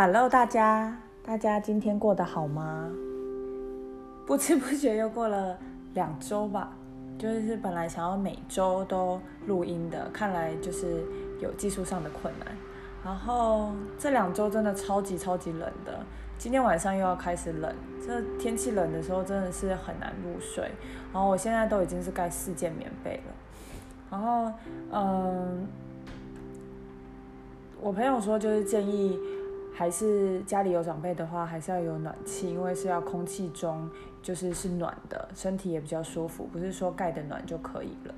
Hello，大家，大家今天过得好吗？不知不觉又过了两周吧，就是本来想要每周都录音的，看来就是有技术上的困难。然后这两周真的超级超级冷的，今天晚上又要开始冷，这天气冷的时候真的是很难入睡。然后我现在都已经是盖四件棉被了。然后，嗯，我朋友说就是建议。还是家里有长辈的话，还是要有暖气，因为是要空气中就是是暖的，身体也比较舒服，不是说盖的暖就可以了。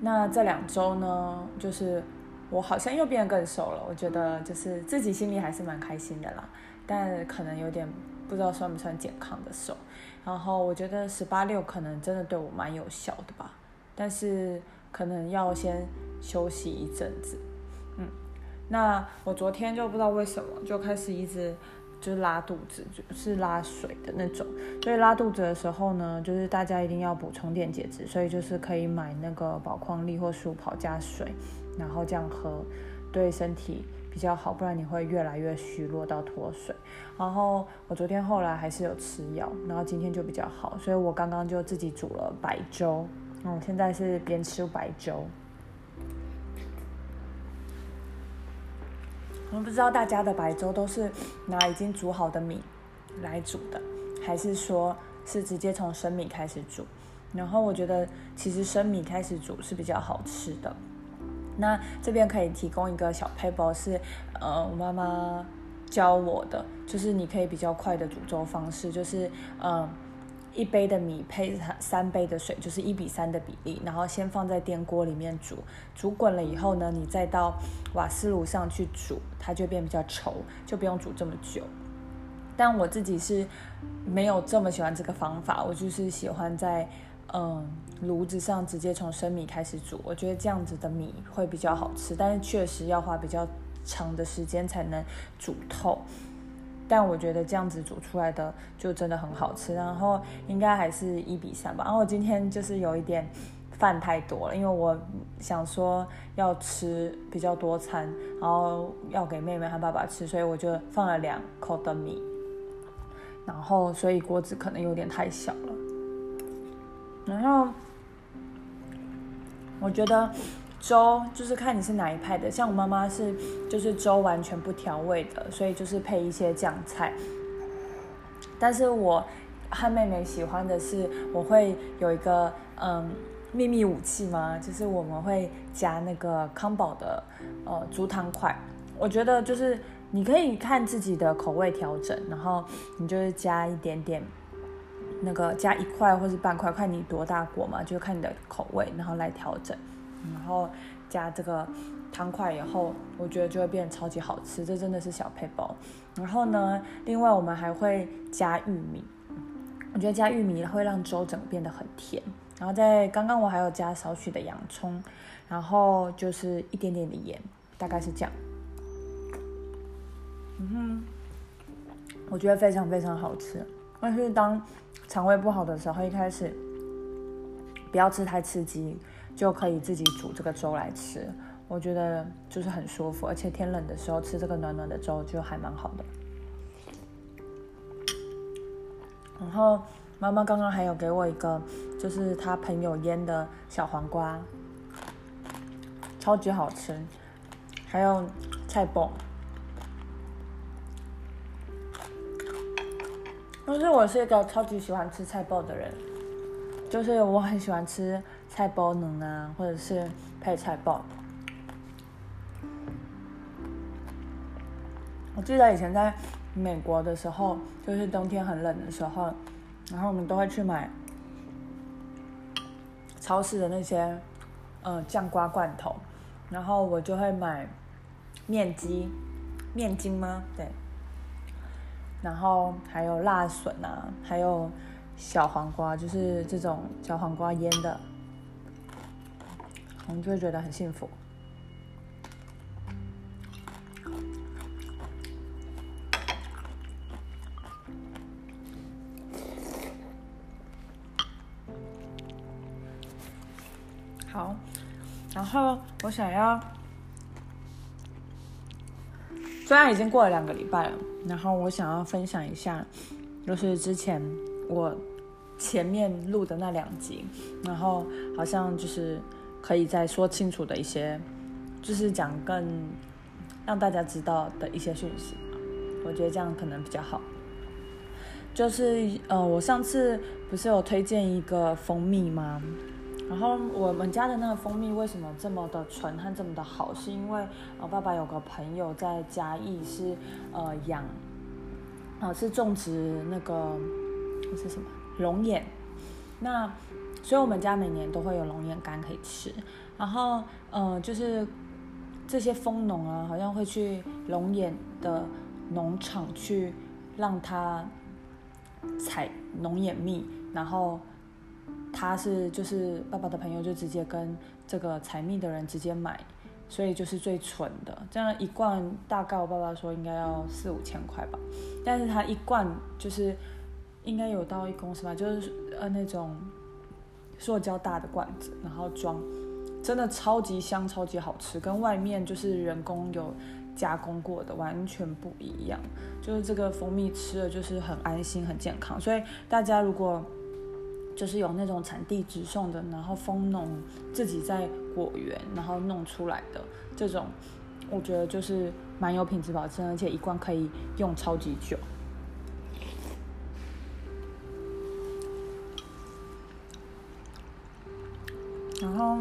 那这两周呢，就是我好像又变得更瘦了，我觉得就是自己心里还是蛮开心的啦，但可能有点不知道算不算健康的瘦。然后我觉得十八六可能真的对我蛮有效的吧，但是可能要先休息一阵子。那我昨天就不知道为什么就开始一直就是拉肚子，就是拉水的那种。所以拉肚子的时候呢，就是大家一定要补充电解质，所以就是可以买那个宝矿力或舒跑加水，然后这样喝，对身体比较好。不然你会越来越虚弱到脱水。然后我昨天后来还是有吃药，然后今天就比较好，所以我刚刚就自己煮了白粥。嗯，现在是边吃白粥。我不知道大家的白粥都是拿已经煮好的米来煮的，还是说是直接从生米开始煮？然后我觉得其实生米开始煮是比较好吃的。那这边可以提供一个小配包，是呃我妈妈教我的，就是你可以比较快的煮粥方式，就是嗯。一杯的米配三杯的水，就是一比三的比例，然后先放在电锅里面煮，煮滚了以后呢，你再到瓦斯炉上去煮，它就变比较稠，就不用煮这么久。但我自己是没有这么喜欢这个方法，我就是喜欢在嗯炉子上直接从生米开始煮，我觉得这样子的米会比较好吃，但是确实要花比较长的时间才能煮透。但我觉得这样子煮出来的就真的很好吃，然后应该还是一比三吧。然后我今天就是有一点饭太多了，因为我想说要吃比较多餐，然后要给妹妹和爸爸吃，所以我就放了两口的米，然后所以锅子可能有点太小了。然后我觉得。粥就是看你是哪一派的，像我妈妈是就是粥完全不调味的，所以就是配一些酱菜。但是我和妹妹喜欢的是，我会有一个嗯秘密武器吗？就是我们会加那个康宝的呃猪汤块。我觉得就是你可以看自己的口味调整，然后你就是加一点点那个加一块或是半块，看你多大锅嘛，就看你的口味，然后来调整。然后加这个汤块以后，我觉得就会变得超级好吃。这真的是小配包。然后呢，另外我们还会加玉米，我觉得加玉米会让粥整个变得很甜。然后在刚刚我还有加少许的洋葱，然后就是一点点的盐，大概是这样。嗯哼，我觉得非常非常好吃。但是当肠胃不好的时候，一开始不要吃太刺激。就可以自己煮这个粥来吃，我觉得就是很舒服，而且天冷的时候吃这个暖暖的粥就还蛮好的。然后妈妈刚刚还有给我一个，就是她朋友腌的小黄瓜，超级好吃，还有菜脯。但是我是一个超级喜欢吃菜脯的人，就是我很喜欢吃。菜包能啊，或者是配菜包。我记得以前在美国的时候，就是冬天很冷的时候，然后我们都会去买超市的那些呃酱瓜罐头，然后我就会买面筋，面筋吗？对。然后还有辣笋啊，还有小黄瓜，就是这种小黄瓜腌的。我们就会觉得很幸福。好，然后我想要虽然已经过了两个礼拜了，然后我想要分享一下，就是之前我前面录的那两集，然后好像就是可以再说清楚的一些，就是讲更让大家知道的一些讯息。我觉得这样可能比较好。就是呃，我上次不是有推荐一个蜂蜜吗？然后我们家的那个蜂蜜为什么这么的纯和这么的好？是因为我爸爸有个朋友在嘉义是呃养，啊是种植那个是什么龙眼，那所以我们家每年都会有龙眼干可以吃。然后呃就是这些蜂农啊，好像会去龙眼的农场去让它。采龙眼蜜，然后他是就是爸爸的朋友，就直接跟这个采蜜的人直接买，所以就是最纯的。这样一罐大概我爸爸说应该要四五千块吧，但是他一罐就是应该有到一公升吧，就是呃那种塑胶大的罐子，然后装，真的超级香，超级好吃，跟外面就是人工有。加工过的完全不一样，就是这个蜂蜜吃了就是很安心很健康，所以大家如果就是有那种产地直送的，然后蜂农自己在果园然后弄出来的这种，我觉得就是蛮有品质保证，而且一罐可以用超级久。然后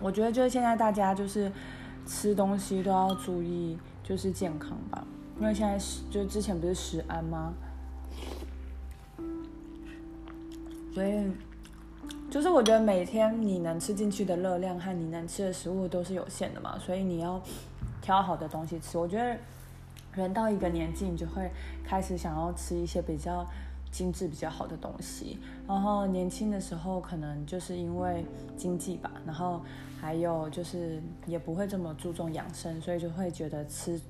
我觉得就是现在大家就是。吃东西都要注意，就是健康吧，因为现在是就之前不是食安吗？所以就是我觉得每天你能吃进去的热量和你能吃的食物都是有限的嘛，所以你要挑好的东西吃。我觉得人到一个年纪，你就会开始想要吃一些比较。精致比较好的东西，然后年轻的时候可能就是因为经济吧，然后还有就是也不会这么注重养生，所以就会觉得吃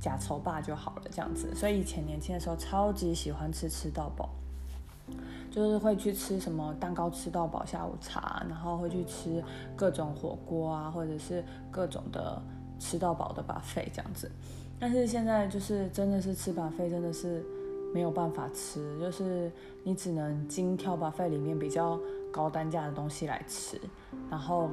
假丑霸就好了这样子。所以以前年轻的时候超级喜欢吃吃到饱，就是会去吃什么蛋糕吃到饱下午茶，然后会去吃各种火锅啊，或者是各种的吃到饱的把费这样子。但是现在就是真的是吃把费真的是。没有办法吃，就是你只能精挑把费里面比较高单价的东西来吃，然后，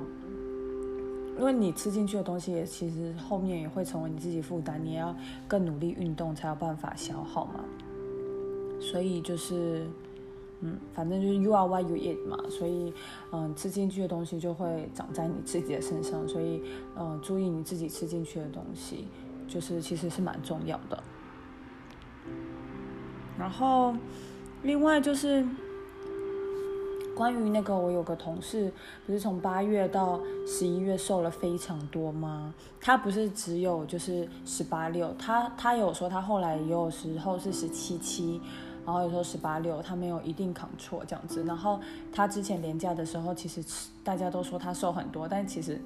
因为你吃进去的东西也其实后面也会成为你自己负担，你也要更努力运动才有办法消耗嘛。所以就是，嗯，反正就是 you are what you eat 嘛，所以嗯，吃进去的东西就会长在你自己的身上，所以嗯，注意你自己吃进去的东西，就是其实是蛮重要的。然后，另外就是关于那个，我有个同事，不是从八月到十一月瘦了非常多吗？他不是只有就是十八六，他他有说他后来也有时候是十七七，然后有时候十八六，他没有一定扛错这样子。然后他之前廉价的时候，其实大家都说他瘦很多，但其实。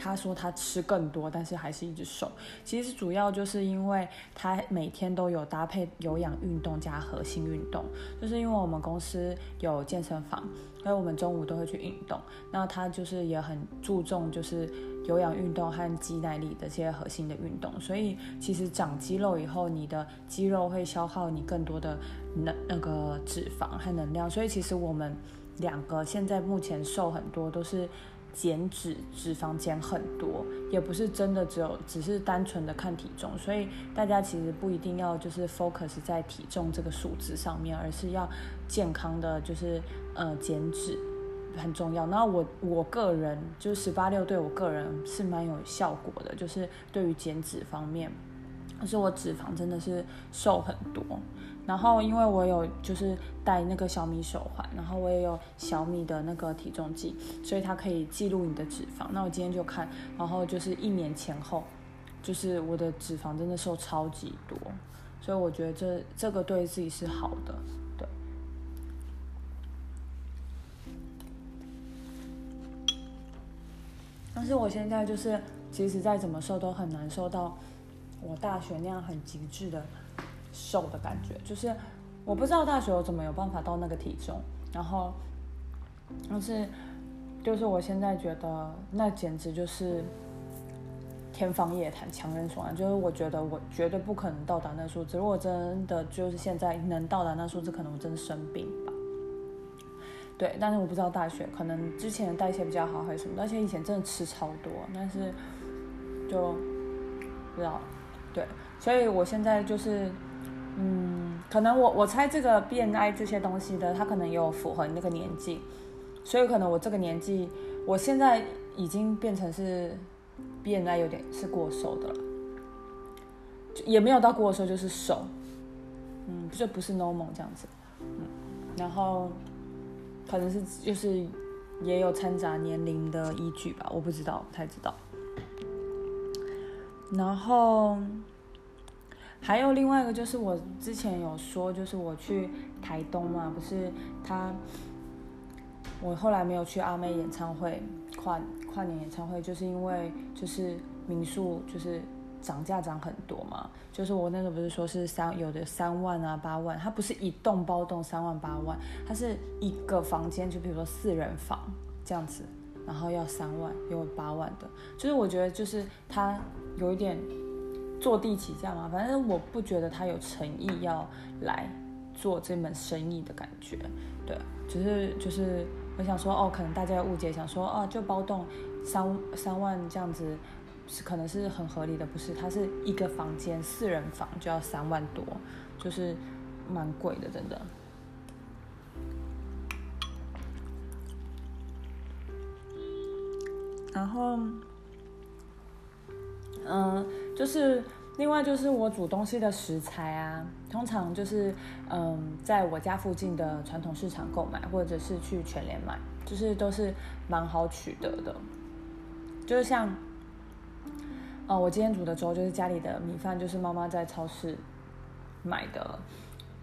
他说他吃更多，但是还是一直瘦。其实主要就是因为他每天都有搭配有氧运动加核心运动，就是因为我们公司有健身房，所以我们中午都会去运动。那他就是也很注重就是有氧运动和肌耐力的这些核心的运动。所以其实长肌肉以后，你的肌肉会消耗你更多的能那个脂肪和能量。所以其实我们两个现在目前瘦很多都是。减脂脂肪减很多，也不是真的只有只是单纯的看体重，所以大家其实不一定要就是 focus 在体重这个数字上面，而是要健康的就是呃减脂很重要。那我我个人就是十八六对我个人是蛮有效果的，就是对于减脂方面，可是我脂肪真的是瘦很多。然后，因为我有就是戴那个小米手环，然后我也有小米的那个体重计，所以它可以记录你的脂肪。那我今天就看，然后就是一年前后，就是我的脂肪真的瘦超级多，所以我觉得这这个对自己是好的，对。但是我现在就是，其实再怎么瘦都很难瘦到我大学那样很极致的。瘦的感觉，就是我不知道大学我怎么有办法到那个体重，然后，但是，就是我现在觉得那简直就是天方夜谭、强人所难，就是我觉得我绝对不可能到达那数字。如果真的就是现在能到达那数字，可能我真的生病吧。对，但是我不知道大学可能之前的代谢比较好还是什么，而且以前真的吃超多，但是就不知道。对，所以我现在就是，嗯，可能我我猜这个 BNI 这些东西的，它可能有符合你那个年纪，所以可能我这个年纪，我现在已经变成是 BNI 有点是过瘦的了，也没有到过瘦，就是瘦，嗯，就不是 normal 这样子，嗯，然后。可能是就是也有掺杂年龄的依据吧，我不知道，不太知道。然后还有另外一个就是我之前有说，就是我去台东嘛，不是他，我后来没有去阿妹演唱会跨跨年演唱会，就是因为就是民宿就是。涨价涨很多嘛，就是我那个不是说是三有的三万啊八万，它不是一栋包栋三万八万，它是一个房间，就比如说四人房这样子，然后要三万，有八万的，就是我觉得就是它有一点坐地起价嘛，反正我不觉得他有诚意要来做这门生意的感觉，对，只是就是我想说哦，可能大家误解，想说哦就包栋三三万这样子。是可能是很合理的，不是？它是一个房间四人房就要三万多，就是蛮贵的，真的。然后，嗯，就是另外就是我煮东西的食材啊，通常就是嗯，在我家附近的传统市场购买，或者是去全联买，就是都是蛮好取得的，就是像。哦，我今天煮的粥就是家里的米饭，就是妈妈在超市买的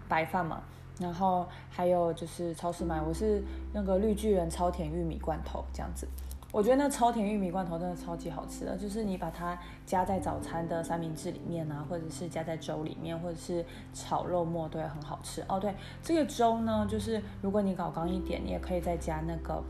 白饭嘛。然后还有就是超市买，我是那个绿巨人超甜玉米罐头这样子。我觉得那超甜玉米罐头真的超级好吃的，就是你把它加在早餐的三明治里面啊，或者是加在粥里面，或者是炒肉末都会很好吃。哦，对，这个粥呢，就是如果你搞刚一点，你也可以再加那个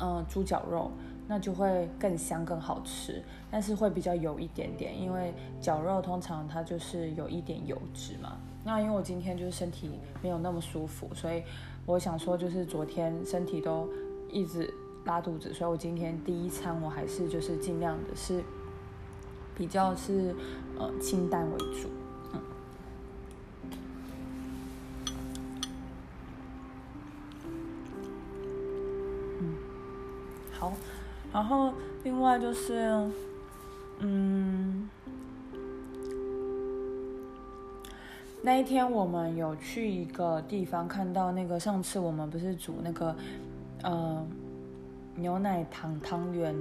嗯猪脚肉。那就会更香更好吃，但是会比较油一点点，因为绞肉通常它就是有一点油脂嘛。那因为我今天就是身体没有那么舒服，所以我想说就是昨天身体都一直拉肚子，所以我今天第一餐我还是就是尽量的是比较是呃清淡为主，嗯，好。然后另外就是，嗯，那一天我们有去一个地方，看到那个上次我们不是煮那个，呃，牛奶糖汤圆。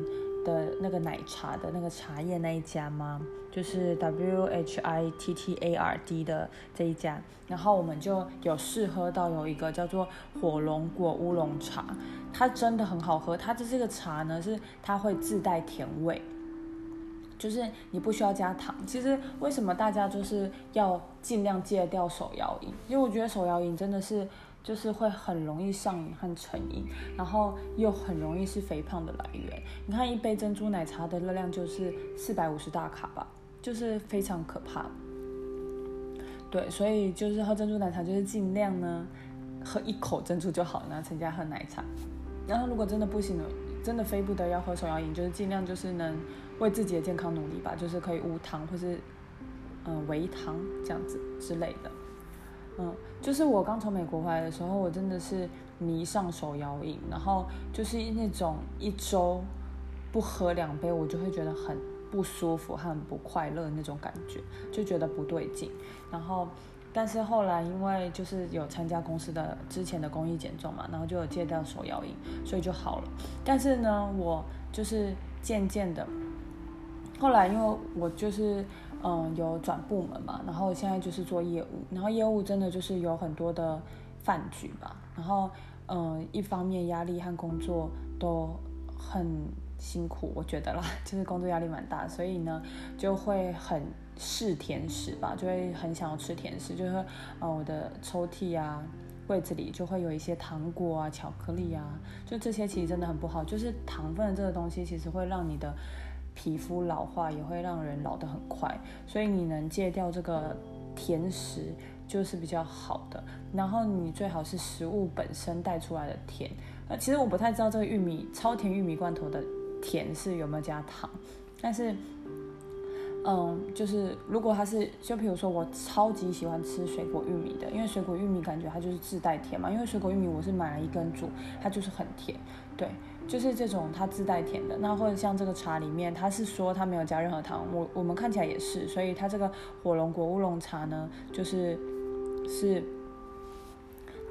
的那个奶茶的那个茶叶那一家吗？就是 W H I T T A R D 的这一家，然后我们就有试喝到有一个叫做火龙果乌龙茶，它真的很好喝。它的这个茶呢是它会自带甜味，就是你不需要加糖。其实为什么大家就是要尽量戒掉手摇饮？因为我觉得手摇饮真的是。就是会很容易上瘾和成瘾，然后又很容易是肥胖的来源。你看一杯珍珠奶茶的热量就是四百五十大卡吧，就是非常可怕。对，所以就是喝珍珠奶茶就是尽量呢喝一口珍珠就好，然后增加喝奶茶。然后如果真的不行了，真的非不得要喝手摇饮，就是尽量就是能为自己的健康努力吧，就是可以无糖或是嗯微糖这样子之类的。嗯，就是我刚从美国回来的时候，我真的是迷上手摇饮，然后就是那种一周不喝两杯，我就会觉得很不舒服、很不快乐那种感觉，就觉得不对劲。然后，但是后来因为就是有参加公司的之前的公益减重嘛，然后就有戒掉手摇饮，所以就好了。但是呢，我就是渐渐的，后来因为我就是。嗯，有转部门嘛，然后现在就是做业务，然后业务真的就是有很多的饭局吧，然后嗯，一方面压力和工作都很辛苦，我觉得啦，就是工作压力蛮大，所以呢就会很试甜食吧，就会很想要吃甜食，就是呃我的抽屉啊柜子里就会有一些糖果啊巧克力啊，就这些其实真的很不好，就是糖分这个东西其实会让你的。皮肤老化，也会让人老得很快。所以你能戒掉这个甜食，就是比较好的。然后你最好是食物本身带出来的甜。呃，其实我不太知道这个玉米超甜玉米罐头的甜是有没有加糖，但是。嗯，就是如果它是，就比如说我超级喜欢吃水果玉米的，因为水果玉米感觉它就是自带甜嘛。因为水果玉米我是买了一根煮，它就是很甜，对，就是这种它自带甜的。那或者像这个茶里面，它是说它没有加任何糖，我我们看起来也是，所以它这个火龙果乌龙茶呢，就是是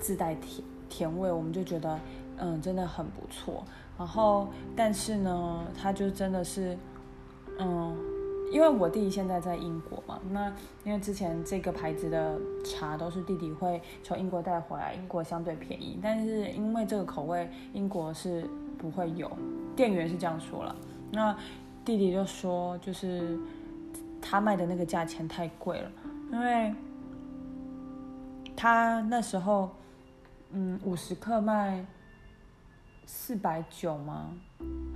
自带甜甜味，我们就觉得嗯真的很不错。然后但是呢，它就真的是嗯。因为我弟弟现在在英国嘛，那因为之前这个牌子的茶都是弟弟会从英国带回来，英国相对便宜，但是因为这个口味英国是不会有，店员是这样说了，那弟弟就说就是他卖的那个价钱太贵了，因为他那时候嗯五十克卖四百九吗？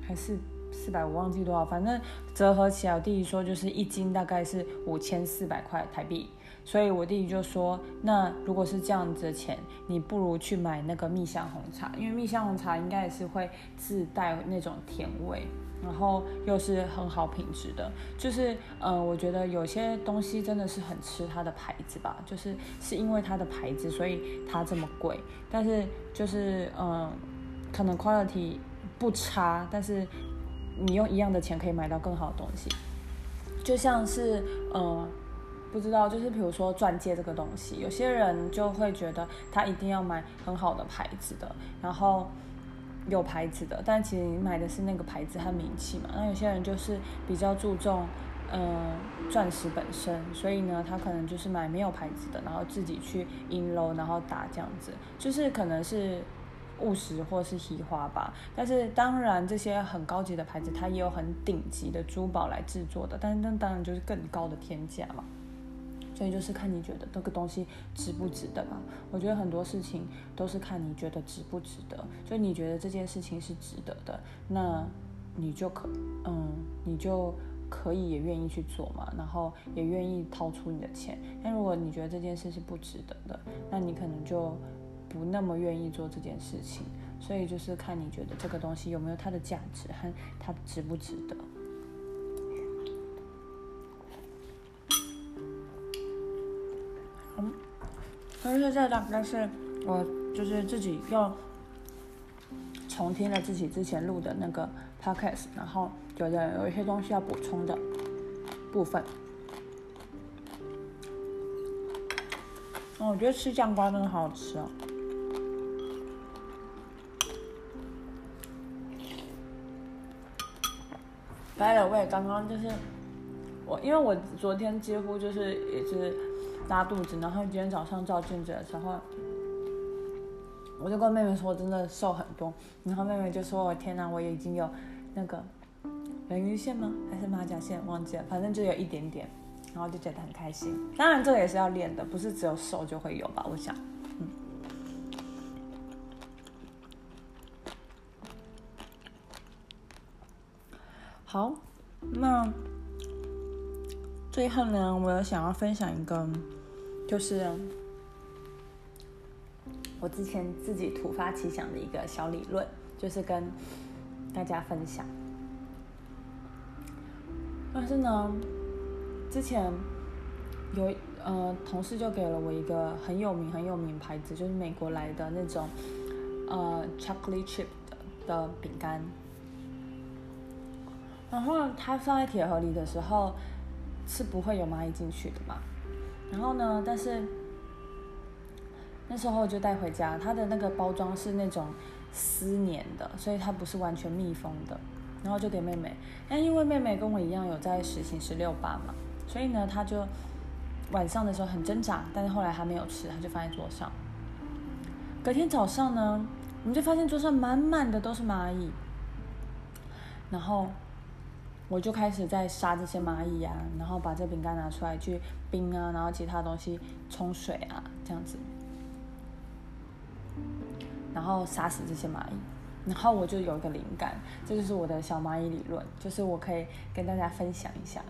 还是？四百我忘记多少，反正折合起来，我弟弟说就是一斤大概是五千四百块台币，所以我弟弟就说，那如果是这样子的钱，你不如去买那个蜜香红茶，因为蜜香红茶应该也是会自带那种甜味，然后又是很好品质的，就是嗯，我觉得有些东西真的是很吃它的牌子吧，就是是因为它的牌子，所以它这么贵，但是就是嗯，可能 quality 不差，但是。你用一样的钱可以买到更好的东西，就像是呃，不知道，就是比如说钻戒这个东西，有些人就会觉得他一定要买很好的牌子的，然后有牌子的，但其实你买的是那个牌子和名气嘛。那有些人就是比较注重嗯钻石本身，所以呢，他可能就是买没有牌子的，然后自己去印楼，然后打这样子，就是可能是。务实或是喜花吧，但是当然这些很高级的牌子，它也有很顶级的珠宝来制作的，但是那当然就是更高的天价嘛。所以就是看你觉得这个东西值不值得吧。我觉得很多事情都是看你觉得值不值得。就你觉得这件事情是值得的，那你就可嗯，你就可以也愿意去做嘛，然后也愿意掏出你的钱。但如果你觉得这件事是不值得的，那你可能就。不那么愿意做这件事情，所以就是看你觉得这个东西有没有它的价值和它值不值得。就是这大概是我就是自己又重听了自己之前录的那个 podcast，然后觉得有一些东西要补充的部分。哦，我觉得吃酱瓜真的好好吃哦。来了，我也刚刚就是我，因为我昨天几乎就是也是拉肚子，然后今天早上照镜子的时候，我就跟妹妹说，我真的瘦很多，然后妹妹就说，我天哪，我已经有那个人鱼线吗？还是马甲线？忘记了，反正就有一点点，然后就觉得很开心。当然这个也是要练的，不是只有瘦就会有吧？我想。好，那最后呢，我有想要分享一个，就是我之前自己突发奇想的一个小理论，就是跟大家分享。但是呢，之前有呃同事就给了我一个很有名很有名牌子，就是美国来的那种呃 chocolate chip 的的饼干。然后它放在铁盒里的时候是不会有蚂蚁进去的嘛。然后呢，但是那时候就带回家，它的那个包装是那种丝粘的，所以它不是完全密封的。然后就给妹妹，但因为妹妹跟我一样有在实行十六八嘛，所以呢，她就晚上的时候很挣扎，但是后来她没有吃，她就放在桌上。隔天早上呢，我们就发现桌上满满的都是蚂蚁，然后。我就开始在杀这些蚂蚁啊，然后把这饼干拿出来去冰啊，然后其他东西冲水啊，这样子，然后杀死这些蚂蚁。然后我就有一个灵感，这就是我的小蚂蚁理论，就是我可以跟大家分享一下。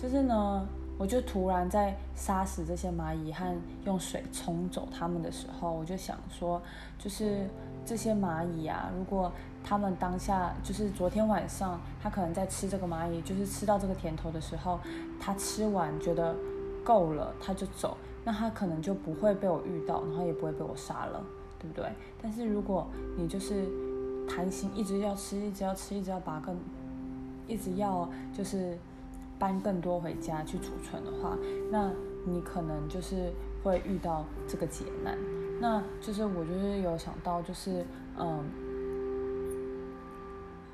就是呢，我就突然在杀死这些蚂蚁和用水冲走它们的时候，我就想说，就是这些蚂蚁啊，如果他们当下就是昨天晚上，他可能在吃这个蚂蚁，就是吃到这个甜头的时候，他吃完觉得够了，他就走，那他可能就不会被我遇到，然后也不会被我杀了，对不对？但是如果你就是贪心，一直要吃，一直要吃，一直要把更，一直要就是搬更多回家去储存的话，那你可能就是会遇到这个劫难。那就是我就是有想到，就是嗯，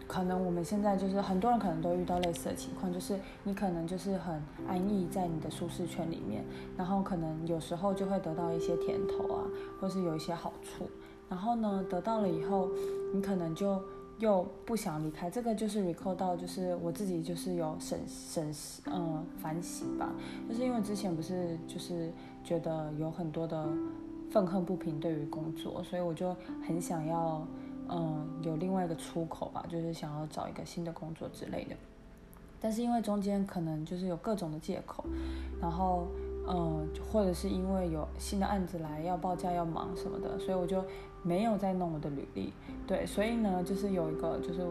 可能我们现在就是很多人可能都遇到类似的情况，就是你可能就是很安逸在你的舒适圈里面，然后可能有时候就会得到一些甜头啊，或是有一些好处。然后呢，得到了以后，你可能就又不想离开。这个就是 recall 到，就是我自己就是有审审嗯反省吧，就是因为之前不是就是觉得有很多的愤恨不平对于工作，所以我就很想要嗯有另外一个出口吧，就是想要找一个新的工作之类的。但是因为中间可能就是有各种的借口，然后。嗯，或者是因为有新的案子来要报价要忙什么的，所以我就没有再弄我的履历。对，所以呢，就是有一个就是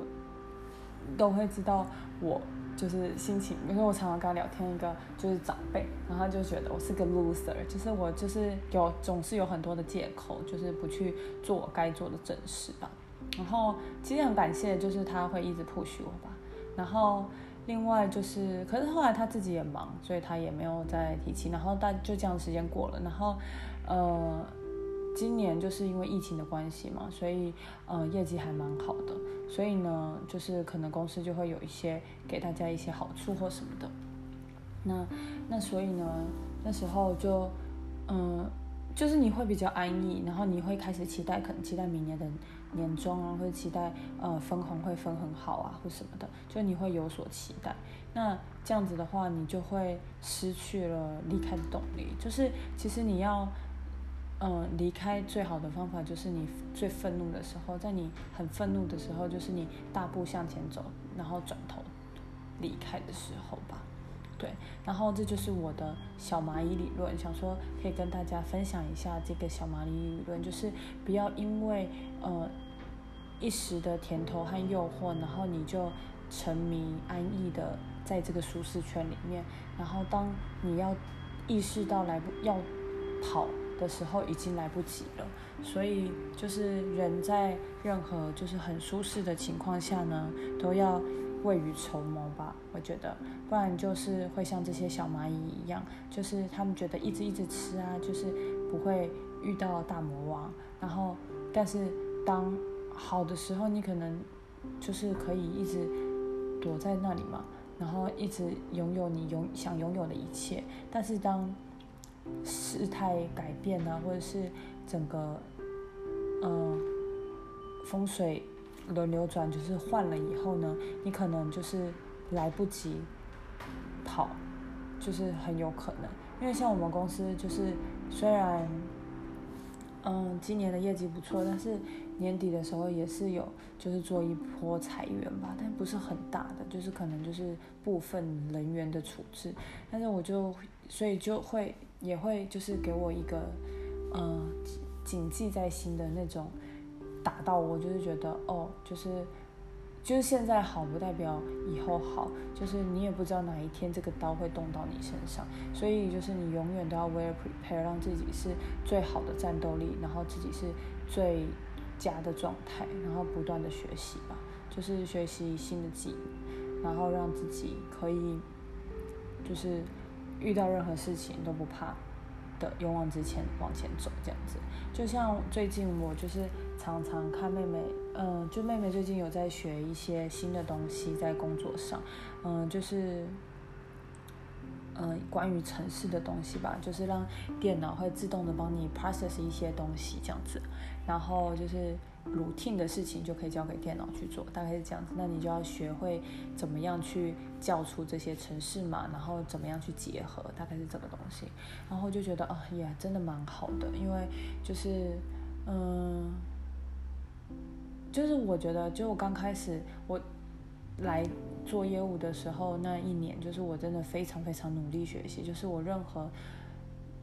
都会知道我就是心情，因为我常常跟他聊天，一个就是长辈，然后他就觉得我是个 loser，就是我就是有总是有很多的借口，就是不去做我该做的正事吧。然后其实很感谢，就是他会一直 push 我吧。然后。另外就是，可是后来他自己也忙，所以他也没有再提起。然后大就这样时间过了，然后，呃，今年就是因为疫情的关系嘛，所以呃业绩还蛮好的。所以呢，就是可能公司就会有一些给大家一些好处或什么的。那那所以呢，那时候就嗯，就是你会比较安逸，然后你会开始期待，可能期待明年的。年终啊，或者期待呃分红会分很好啊，或什么的，就你会有所期待。那这样子的话，你就会失去了离开的动力。就是其实你要嗯离开最好的方法，就是你最愤怒的时候，在你很愤怒的时候，就是你大步向前走，然后转头离开的时候吧。对，然后这就是我的小蚂蚁理论，想说可以跟大家分享一下这个小蚂蚁理论，就是不要因为呃。一时的甜头和诱惑，然后你就沉迷安逸的在这个舒适圈里面，然后当你要意识到来不要跑的时候，已经来不及了。所以就是人在任何就是很舒适的情况下呢，都要未雨绸缪吧。我觉得，不然就是会像这些小蚂蚁一样，就是他们觉得一直一直吃啊，就是不会遇到大魔王。然后，但是当好的时候，你可能就是可以一直躲在那里嘛，然后一直拥有你拥想拥有的一切。但是当事态改变呢，或者是整个嗯风水轮流转，就是换了以后呢，你可能就是来不及跑，就是很有可能。因为像我们公司，就是虽然嗯今年的业绩不错，但是。年底的时候也是有，就是做一波裁员吧，但不是很大的，就是可能就是部分人员的处置。但是我就所以就会也会就是给我一个，嗯，谨记在心的那种，打到我就是觉得哦，就是就是现在好不代表以后好，就是你也不知道哪一天这个刀会动到你身上，所以就是你永远都要 well prepare，让自己是最好的战斗力，然后自己是最。家的状态，然后不断的学习吧，就是学习新的技能，然后让自己可以，就是遇到任何事情都不怕的，勇往直前往前走这样子。就像最近我就是常常看妹妹，嗯，就妹妹最近有在学一些新的东西在工作上，嗯，就是。嗯，关于城市的东西吧，就是让电脑会自动的帮你 process 一些东西这样子，然后就是 routine 的事情就可以交给电脑去做，大概是这样子。那你就要学会怎么样去叫出这些城市嘛，然后怎么样去结合，大概是这个东西。然后就觉得啊，也真的蛮好的，因为就是嗯。就是我觉得，就我刚开始我来做业务的时候那一年，就是我真的非常非常努力学习，就是我任何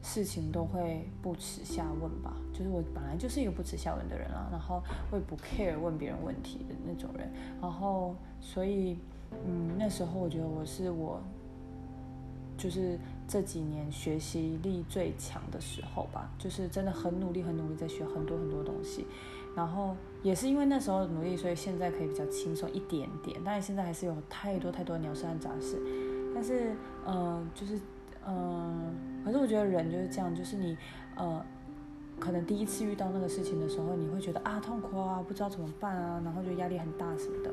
事情都会不耻下问吧，就是我本来就是一个不耻下问的人啊，然后会不 care 问别人问题的那种人，然后所以嗯那时候我觉得我是我就是这几年学习力最强的时候吧，就是真的很努力很努力在学很多很多东西，然后也是因为那时候努力，所以现在可以比较轻松一点点，但是现在还是有太多太多鸟事和杂事，但是嗯就是嗯。可是我觉得人就是这样，就是你，呃，可能第一次遇到那个事情的时候，你会觉得啊痛苦啊，不知道怎么办啊，然后就压力很大什么的。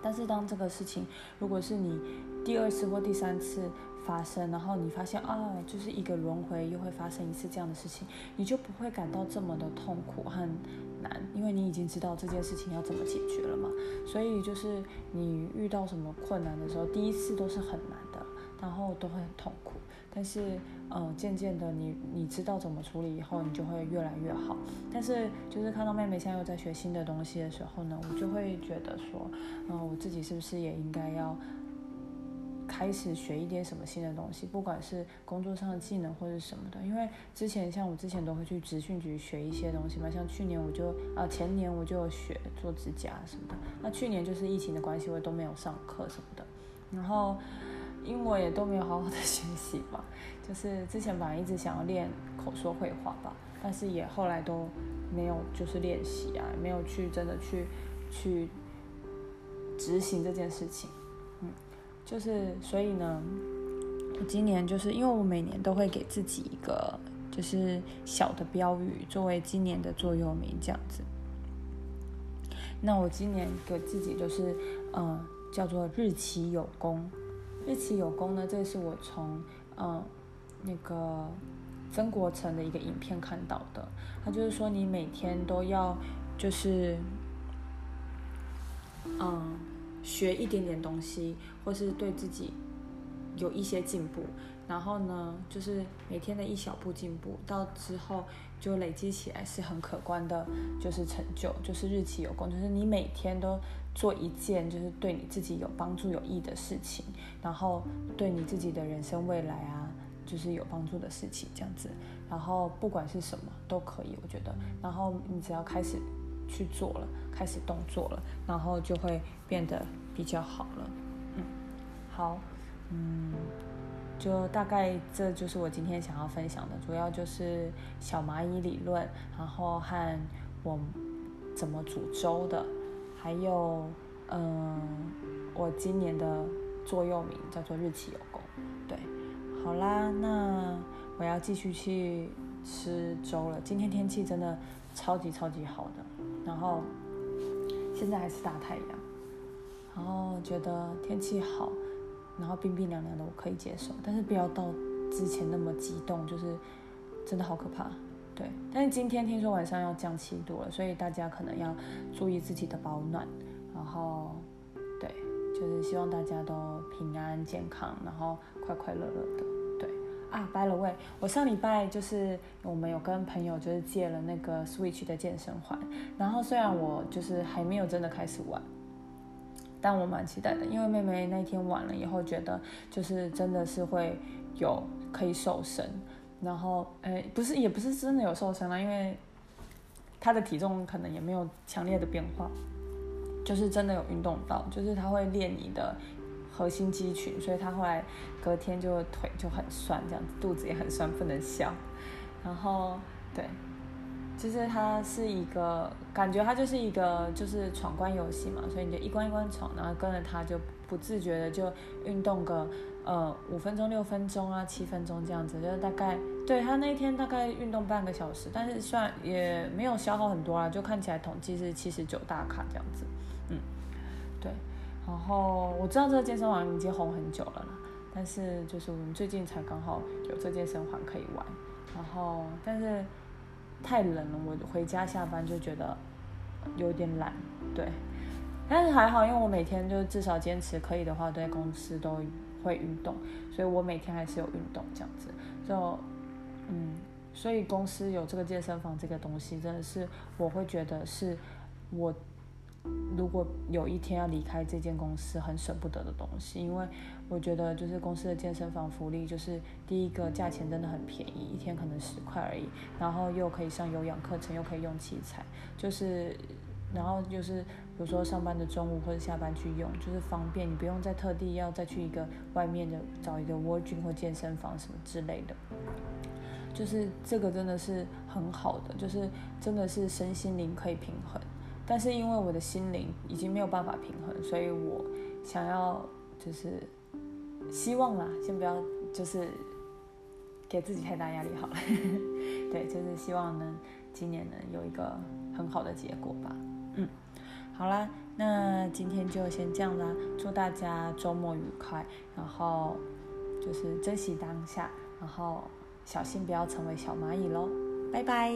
但是当这个事情如果是你第二次或第三次发生，然后你发现啊，就是一个轮回又会发生一次这样的事情，你就不会感到这么的痛苦和难，因为你已经知道这件事情要怎么解决了嘛。所以就是你遇到什么困难的时候，第一次都是很难的，然后都会很痛苦。但是，嗯，渐渐的，你你知道怎么处理以后，你就会越来越好。但是，就是看到妹妹现在又在学新的东西的时候呢，我就会觉得说，嗯，我自己是不是也应该要开始学一点什么新的东西，不管是工作上的技能或者什么的。因为之前像我之前都会去职训局学一些东西嘛，像去年我就啊前年我就学做指甲什么的。那去年就是疫情的关系，我都没有上课什么的，然后。因为也都没有好好的 学习嘛，就是之前本来一直想要练口说绘画吧，但是也后来都没有就是练习啊，没有去真的去去执行这件事情，就是所以呢，我今年就是因为我每年都会给自己一个就是小的标语作为今年的座右铭这样子，那我今年给自己就是嗯叫做日期有功。日期有功呢？这是我从嗯那个曾国成的一个影片看到的。他就是说，你每天都要就是嗯学一点点东西，或是对自己有一些进步。然后呢，就是每天的一小步进步，到之后就累积起来是很可观的，就是成就，就是日期有功，就是你每天都。做一件就是对你自己有帮助、有益的事情，然后对你自己的人生未来啊，就是有帮助的事情，这样子。然后不管是什么都可以，我觉得。然后你只要开始去做了，开始动作了，然后就会变得比较好了。嗯，好，嗯，就大概这就是我今天想要分享的，主要就是小蚂蚁理论，然后和我怎么煮粥的。还有，嗯，我今年的座右铭叫做“日期有功”。对，好啦，那我要继续去吃粥了。今天天气真的超级超级好的，然后现在还是大太阳，然后觉得天气好，然后冰冰凉凉的我可以接受，但是不要到之前那么激动，就是真的好可怕。对，但是今天听说晚上要降七度了，所以大家可能要注意自己的保暖。然后，对，就是希望大家都平安健康，然后快快乐乐的。啊，by the way，我上礼拜就是我们有跟朋友就是借了那个 Switch 的健身环，然后虽然我就是还没有真的开始玩，但我蛮期待的，因为妹妹那天玩了以后觉得就是真的是会有可以瘦身。然后，诶，不是，也不是真的有瘦身了，因为她的体重可能也没有强烈的变化，就是真的有运动到，就是他会练你的核心肌群，所以他后来隔天就腿就很酸，这样子肚子也很酸，不能笑。然后，对，其实它是一个感觉，它就是一个就是闯关游戏嘛，所以你就一关一关闯，然后跟着它就不自觉的就运动个。呃，五分钟、六分钟啊，七分钟这样子，就是大概对他那一天大概运动半个小时，但是算也没有消耗很多啊，就看起来统计是七十九大卡这样子，嗯，然后我知道这个健身房已经红很久了啦，但是就是我们最近才刚好有这健身环可以玩，然后但是太冷了，我回家下班就觉得有点懒，对。但是还好，因为我每天就至少坚持可以的话，在公司都。会运动，所以我每天还是有运动这样子，就嗯，所以公司有这个健身房这个东西，真的是我会觉得是我如果有一天要离开这间公司，很舍不得的东西，因为我觉得就是公司的健身房福利，就是第一个价钱真的很便宜，一天可能十块而已，然后又可以上有氧课程，又可以用器材，就是，然后就是比如说上班的中午或者下班去用，就是方便，你不用再特地要再去一个外面的找一个 working 或健身房什么之类的，就是这个真的是很好的，就是真的是身心灵可以平衡。但是因为我的心灵已经没有办法平衡，所以我想要就是希望啦，先不要就是给自己太大压力好了。对，就是希望能今年能有一个很好的结果吧。嗯，好啦，那今天就先这样啦，祝大家周末愉快，然后就是珍惜当下，然后小心不要成为小蚂蚁喽。拜拜。